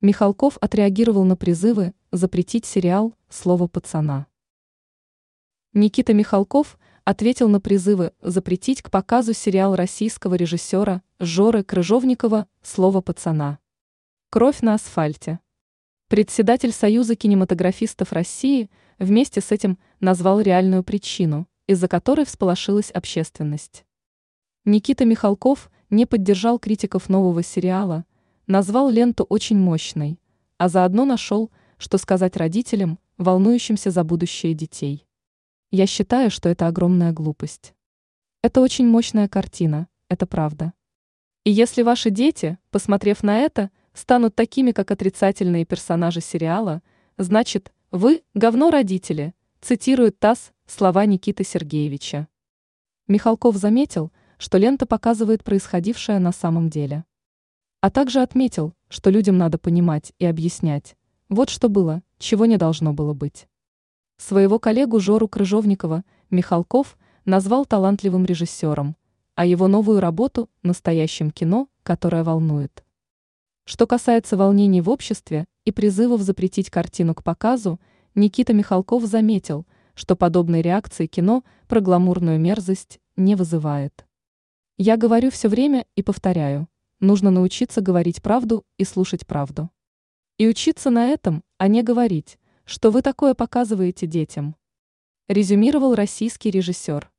Михалков отреагировал на призывы запретить сериал «Слово пацана». Никита Михалков ответил на призывы запретить к показу сериал российского режиссера Жоры Крыжовникова «Слово пацана». Кровь на асфальте. Председатель Союза кинематографистов России вместе с этим назвал реальную причину, из-за которой всполошилась общественность. Никита Михалков не поддержал критиков нового сериала, назвал ленту очень мощной, а заодно нашел, что сказать родителям, волнующимся за будущее детей. Я считаю, что это огромная глупость. Это очень мощная картина, это правда. И если ваши дети, посмотрев на это, станут такими, как отрицательные персонажи сериала, значит, вы – говно родители, цитирует ТАСС слова Никиты Сергеевича. Михалков заметил, что лента показывает происходившее на самом деле. А также отметил, что людям надо понимать и объяснять, вот что было, чего не должно было быть. Своего коллегу Жору Крыжовникова Михалков назвал талантливым режиссером, а его новую работу – настоящим кино, которое волнует. Что касается волнений в обществе и призывов запретить картину к показу, Никита Михалков заметил, что подобной реакции кино про гламурную мерзость не вызывает. Я говорю все время и повторяю – нужно научиться говорить правду и слушать правду. И учиться на этом, а не говорить, что вы такое показываете детям. Резюмировал российский режиссер.